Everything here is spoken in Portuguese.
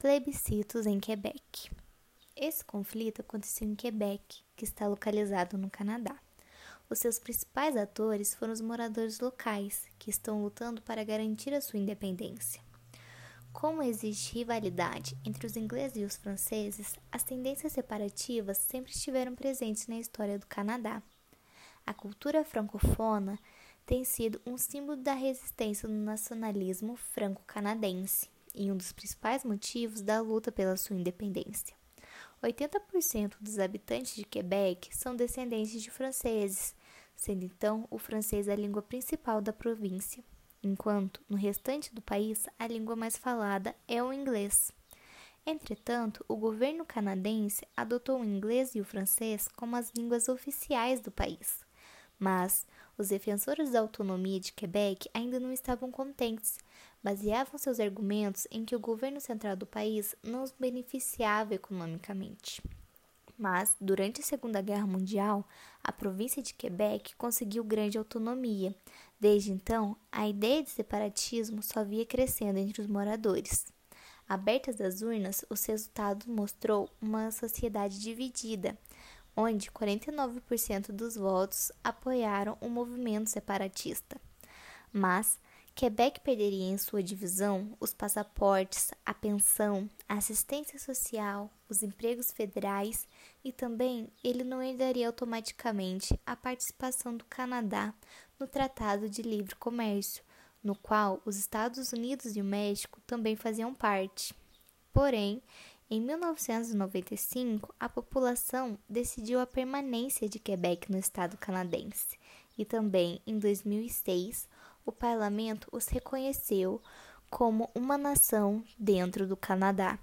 Plebiscitos em Quebec. Esse conflito aconteceu em Quebec, que está localizado no Canadá. Os seus principais atores foram os moradores locais, que estão lutando para garantir a sua independência. Como existe rivalidade entre os ingleses e os franceses, as tendências separativas sempre estiveram presentes na história do Canadá. A cultura francofona tem sido um símbolo da resistência no nacionalismo franco-canadense e um dos principais motivos da luta pela sua independência. 80% dos habitantes de Quebec são descendentes de franceses, sendo então o francês a língua principal da província, enquanto no restante do país a língua mais falada é o inglês. Entretanto, o governo canadense adotou o inglês e o francês como as línguas oficiais do país. Mas os defensores da autonomia de Quebec ainda não estavam contentes. Baseavam seus argumentos em que o governo central do país não os beneficiava economicamente. Mas, durante a Segunda Guerra Mundial, a província de Quebec conseguiu grande autonomia. Desde então, a ideia de separatismo só via crescendo entre os moradores. Abertas as urnas, os resultados mostrou uma sociedade dividida, onde 49% dos votos apoiaram o movimento separatista. Mas Quebec perderia em sua divisão os passaportes, a pensão, a assistência social, os empregos federais e também ele não herdaria automaticamente a participação do Canadá no Tratado de Livre Comércio, no qual os Estados Unidos e o México também faziam parte. Porém, em 1995, a população decidiu a permanência de Quebec no estado canadense, e também em 2006, o parlamento os reconheceu como uma nação dentro do Canadá.